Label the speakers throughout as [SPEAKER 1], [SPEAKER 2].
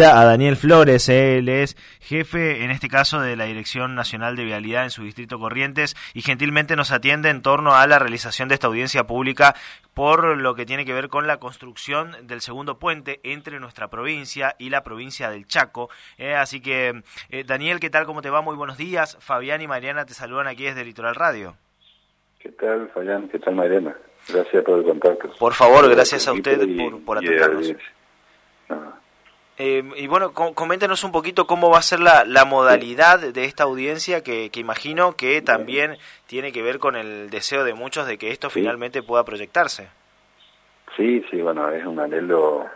[SPEAKER 1] a Daniel Flores, él es jefe en este caso de la Dirección Nacional de Vialidad en su distrito Corrientes y gentilmente nos atiende en torno a la realización de esta audiencia pública por lo que tiene que ver con la construcción del segundo puente entre nuestra provincia y la provincia del Chaco. Eh, así que, eh, Daniel, ¿qué tal? ¿Cómo te va? Muy buenos días. Fabián y Mariana te saludan aquí desde Litoral Radio.
[SPEAKER 2] ¿Qué tal, Fabián? ¿Qué tal, Mariana? Gracias por el contacto.
[SPEAKER 1] Por favor, gracias a usted por, por atendernos. Eh, y bueno, coméntenos un poquito cómo va a ser la, la modalidad de esta audiencia que, que, imagino que también tiene que ver con el deseo de muchos de que esto finalmente pueda proyectarse.
[SPEAKER 2] Sí, sí, bueno, es un anhelo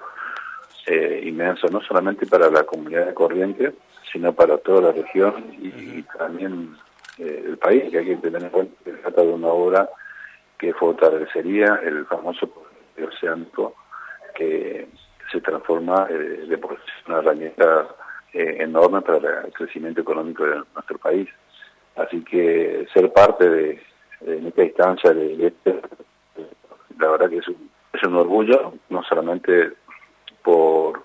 [SPEAKER 2] eh, inmenso, no solamente para la comunidad de Corrientes, sino para toda la región y, también eh, el país, que hay que tener en cuenta que se trata de una obra que fortalecería el famoso oceánico que transforma eh, de una herramienta eh, enorme para el crecimiento económico de nuestro país. Así que ser parte de, en esta instancia de, este, la verdad que es un, es un orgullo, no solamente por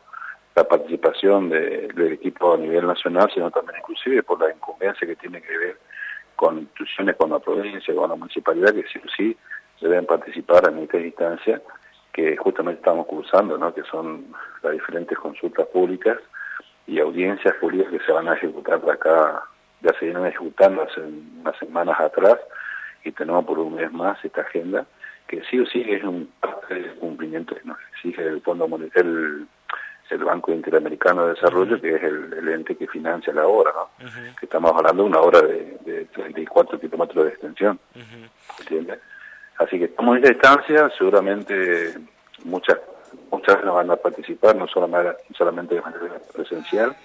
[SPEAKER 2] la participación del equipo a nivel nacional, sino también inclusive por la incumbencia que tiene que ver con instituciones, con la provincia, con la municipalidad, que sí o sí deben participar en esta instancia que justamente estamos cursando, ¿no? que son las diferentes consultas públicas y audiencias públicas que se van a ejecutar de acá, ya se vienen ejecutando hace unas semanas atrás y tenemos por un mes más esta agenda, que sí o sí es un parte del cumplimiento que nos exige el Fondo Monetario, el, Banco Interamericano de Desarrollo, que es el, ente que financia la obra, ¿no? que estamos hablando de una obra de, de 34 kilómetros de extensión. ¿entiendes? Así que estamos en esta instancia, seguramente muchas muchas van a participar, no solamente, de manera presencial,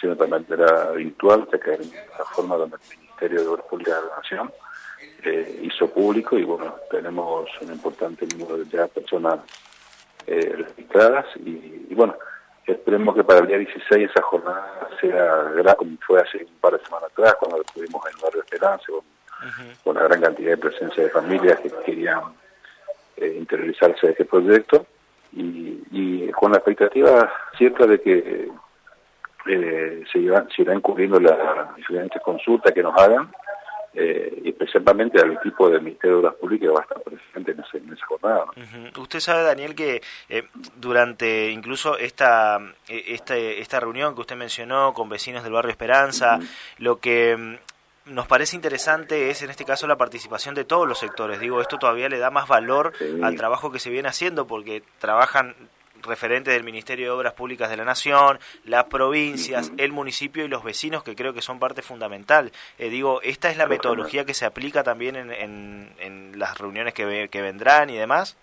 [SPEAKER 2] sino también de manera virtual, ya que es la forma donde el Ministerio de Obras Públicas de la Nación eh, hizo público y bueno, tenemos un importante número de personas eh, registradas y, bueno, esperemos que para el día 16 esa jornada sea grande como fue hace un par de semanas atrás cuando estuvimos en el barrio Esperanza con una gran cantidad de presencia de familias que querían eh, interiorizarse de este proyecto. Y, con la expectativa cierta de que eh, se, irán, se irán cubriendo las diferentes consultas que nos hagan eh, y especialmente al equipo del Ministerio de Obras Públicas que va a estar presente en, esa jornada.
[SPEAKER 1] Usted sabe, Daniel, que eh, durante incluso esta, este, esta reunión que usted mencionó con vecinos del barrio Esperanza, lo que mm, nos parece interesante es en este caso la participación de todos los sectores. Digo, esto todavía le da más valor al trabajo que se viene haciendo porque trabajan referentes del Ministerio de Obras Públicas de la Nación, las provincias, el municipio y los vecinos que creo que son parte fundamental. Eh, digo, ¿esta es la metodología que se aplica también en, en, las reuniones que, que vendrán y demás?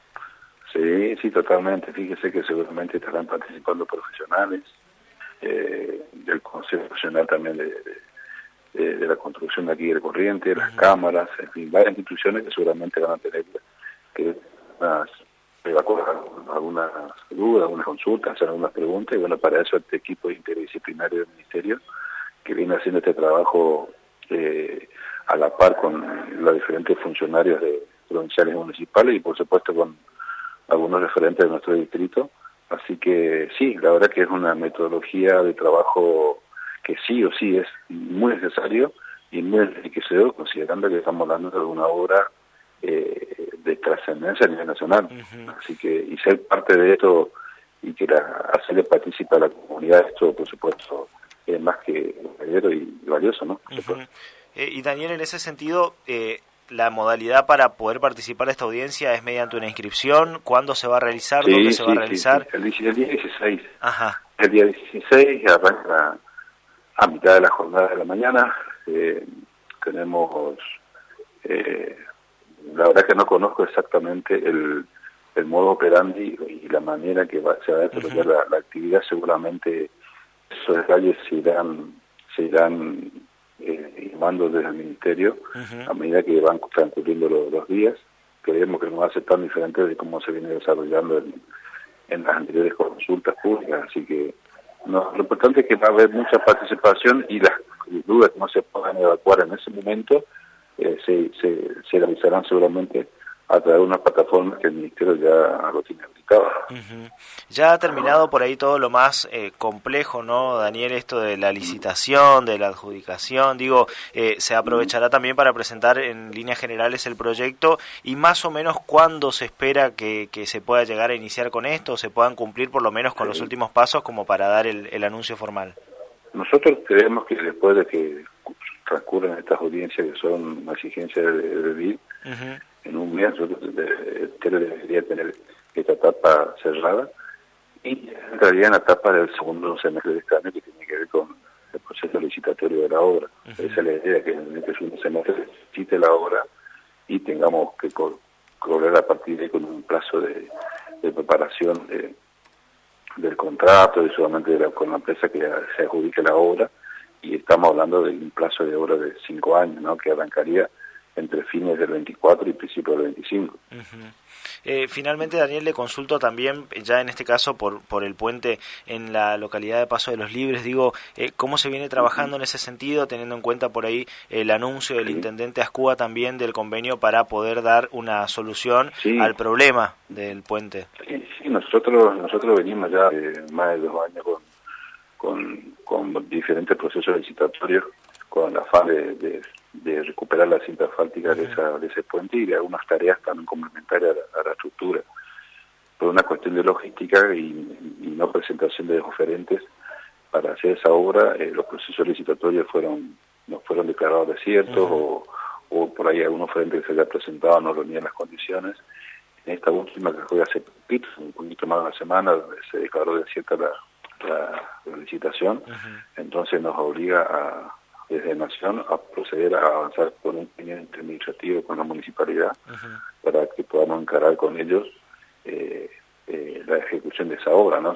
[SPEAKER 2] Sí, sí, totalmente. Fíjese que seguramente estarán participando profesionales eh, del Consejo Nacional también de de, la construcción de aquí del corriente, las cámaras, en fin, varias instituciones que seguramente van a tener que unas, algunas dudas, algunas consultas, hacer algunas preguntas, y bueno, para eso este equipo interdisciplinario del Ministerio, que viene haciendo este trabajo eh, a la par con los diferentes funcionarios de provinciales y municipales y por supuesto con algunos referentes de nuestro distrito. Así que sí, la verdad que es una metodología de trabajo que sí o sí es muy necesario y muy enriquecedor, considerando que estamos hablando de una obra eh, de trascendencia a nivel nacional. Así que, y ser parte de esto y que la, hacerle participar a la comunidad, esto por supuesto es más que valioso y valioso, ¿no?
[SPEAKER 1] Eh, y Daniel, en ese sentido, eh, la modalidad para poder participar de esta audiencia es mediante una inscripción. ¿Cuándo se va a realizar? ¿Dónde se va a realizar?
[SPEAKER 2] El, día 16. Ajá. El día 16 arranca a mitad de la jornada de la mañana. Eh, tenemos, eh, la verdad que no conozco exactamente el, el modo operandi y la manera que va, se va a desarrollar la, actividad. Seguramente esos detalles se irán, se irán eh, desde el Ministerio a medida que van transcurriendo los, días. Creemos que no va a ser tan diferente de cómo se viene desarrollando en, en las anteriores consultas públicas, así que no, lo importante es que va a haber mucha participación y las dudas que no se puedan evacuar en ese momento eh, se, se, se, realizarán seguramente a través de una plataforma que el Ministerio ya lo tiene habilitado.
[SPEAKER 1] Ya ha terminado por ahí todo lo más eh, complejo, ¿no, Daniel? Esto de la licitación, de la adjudicación, digo, eh, se aprovechará también para presentar en líneas generales el proyecto y más o menos cuándo se espera que, se pueda llegar a iniciar con esto, o se puedan cumplir por lo menos con los últimos pasos como para dar el, anuncio formal.
[SPEAKER 2] Nosotros creemos que después de que transcurren estas audiencias que son una exigencia de, de, en un mes el debería tener esta etapa cerrada y entraría en la etapa del segundo semestre de este año que tiene que ver con el proceso licitatorio de la obra. Esa es la idea, que en este segundo semestre se la obra y tengamos que correr a partir de con un plazo de, preparación del contrato y solamente con la empresa que se adjudique la obra y estamos hablando de un plazo de obra de cinco años, ¿no? que arrancaría entre fines del 24 y principios del 25.
[SPEAKER 1] Eh, finalmente, Daniel, le consulto también, ya en este caso por, por el puente en la localidad de Paso de los Libres, digo, eh, ¿cómo se viene trabajando en ese sentido, teniendo en cuenta por ahí el anuncio del intendente Ascúa también del convenio para poder dar una solución al problema del puente?
[SPEAKER 2] Sí, nosotros, nosotros venimos ya más de dos años con, con, diferentes procesos licitatorios con la afán de de recuperar la cinta asfáltica de, esa, de ese puente y de algunas tareas también complementarias a, la estructura. Por una cuestión de logística y, no presentación de oferentes para hacer esa obra, eh, los procesos licitatorios fueron no fueron declarados desiertos o, o, por ahí algún oferente que se haya presentado no reunían las condiciones. En esta última que fue hace un poquito más de una semana, se declaró desierta la, la, licitación, entonces nos obliga a desde Nación a proceder a avanzar con un pendiente administrativo con la municipalidad para que podamos encarar con ellos eh, eh, la ejecución de esa obra, ¿no?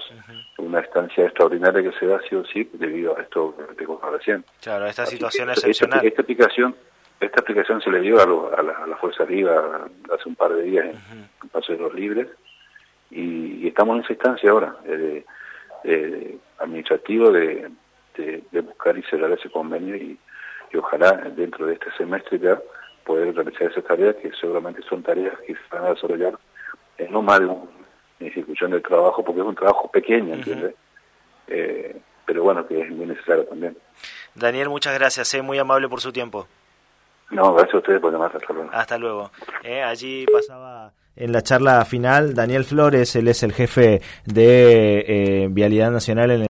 [SPEAKER 2] Una estancia extraordinaria que se da sí o sí debido a esto que te contaba recién.
[SPEAKER 1] Claro, esta situación excepcional.
[SPEAKER 2] Esta, aplicación esta aplicación se le dio a, la, Fuerza Viva hace un par de días en Paso de los Libres y, estamos en esa instancia ahora, eh, administrativo de de, buscar y cerrar ese convenio y, ojalá dentro de este semestre ya poder realizar esas tareas que seguramente son tareas que se van a desarrollar en no más de una ejecución del trabajo porque es un trabajo pequeño, ¿entiendes? Eh, pero bueno, que es muy necesario también.
[SPEAKER 1] Daniel, muchas gracias, eh, muy amable por su tiempo.
[SPEAKER 2] No, gracias a ustedes por llamar, hasta luego.
[SPEAKER 1] Hasta luego. Eh, allí pasaba en la charla final Daniel Flores, él es el jefe de eh, Vialidad Nacional en el